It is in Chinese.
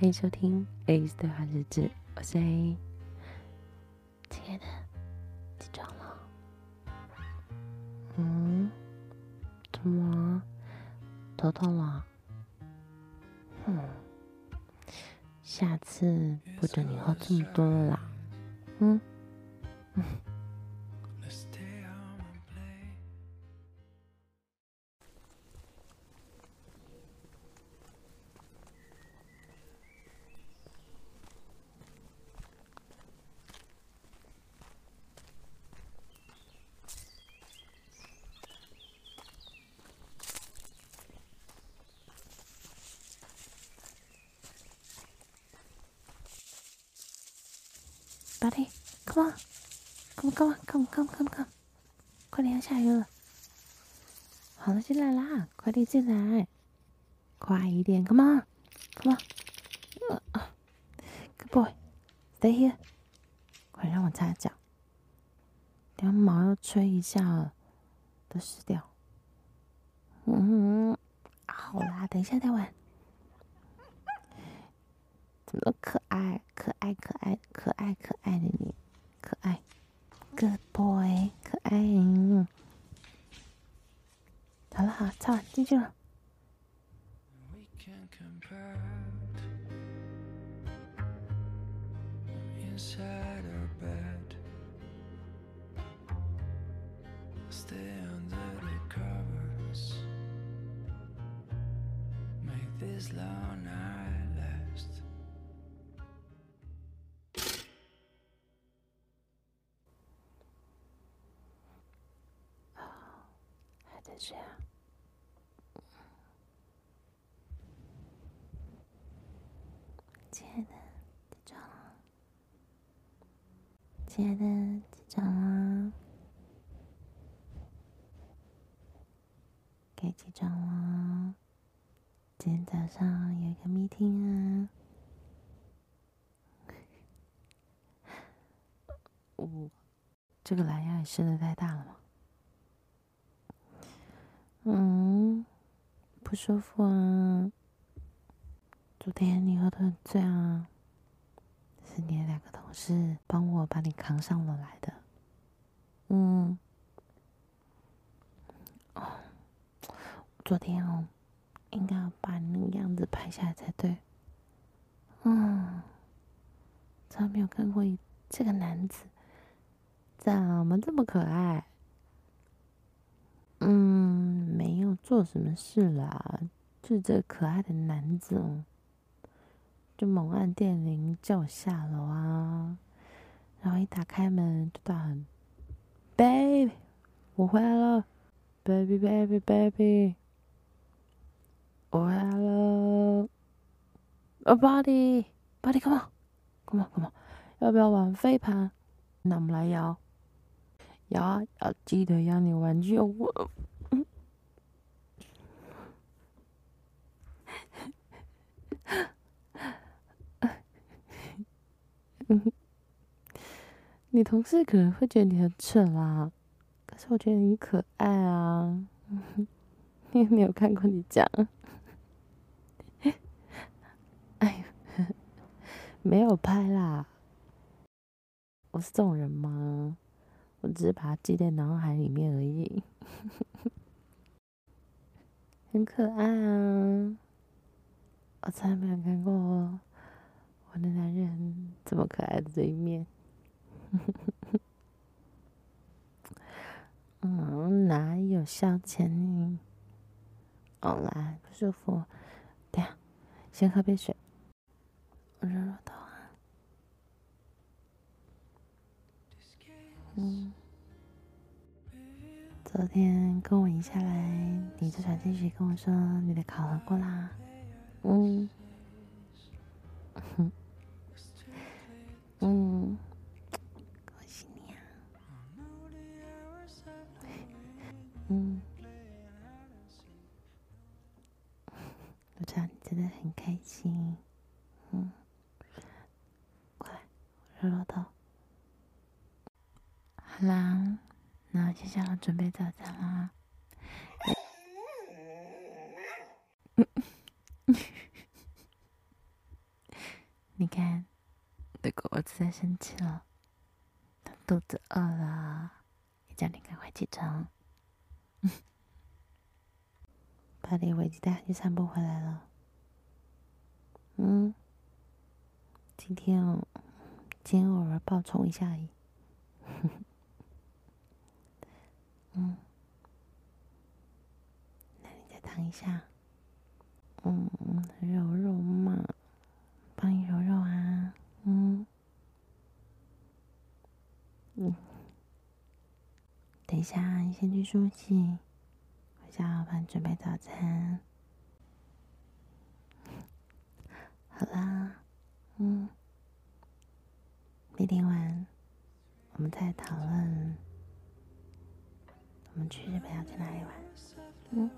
欢迎收听 A's 对话日志，我是 A。亲爱的，起床了。嗯？怎么？头痛了？嗯。下次不准你喝这么多了啦。嗯。嗯。Buddy，come on，come on，come on，come on，come on，快点要下雨了。好了，进来啦，快点进来，快一点，come on，come on，good boy，stay here，快让我擦脚，等下毛要吹一下，都湿掉。嗯，好啦，等一下再玩。怎么可爱，可爱，可爱，可爱，可爱的你，可爱，Good boy，可爱。好了，好，擦完进去了。这样，亲爱的，起床了。亲爱的，起床了。该起床了。今天早上有一个 meeting 啊。我这个蓝牙也伸的太大了吗？嗯，不舒服啊。昨天你喝得很醉啊，是你的两个同事帮我把你扛上楼来的。嗯，哦，昨天哦，应该要把你那个样子拍下来才对。嗯，从来没有看过这个男子，怎么这么可爱？嗯，做什么事啦，就是这可爱的男子，就猛按电铃叫我下楼啊，然后一打开门就大喊：“baby，我回来了，baby baby baby，我回来了，oh body body，come on，come on come on，要不要玩飞盘？那我们来摇。”摇啊要记得要你玩具哦。你同事可能会觉得你很蠢啦，可是我觉得你可爱啊。你有没有看过你讲？哎，没有拍啦。我是这种人吗？我只是把它记在脑海里面而已，很可爱啊！我从来没有看过我的男人这么可爱的这一面。嗯，哪有消遣你？好啦，不舒服，对呀先喝杯水，我热热头。嗯，昨天跟我一下来，你就传进去跟我说你的考核过啦。嗯，哼，嗯，真的很开心。嗯，过来，我热热头。好啦，那接下来准备早餐啦。你看，我的狗儿子在生气了，他肚子饿了，也叫你赶快起床。把李伟基带他去散步回来了。嗯，今天哦，今天偶尔暴冲一下而已。嗯，那你再躺一下。嗯，揉揉嘛，帮你揉揉啊。嗯，嗯，等一下，你先去梳洗。我想要帮你准备早餐。啊，嗯，明天晚我们在讨论，我们去日本要去哪里玩？嗯。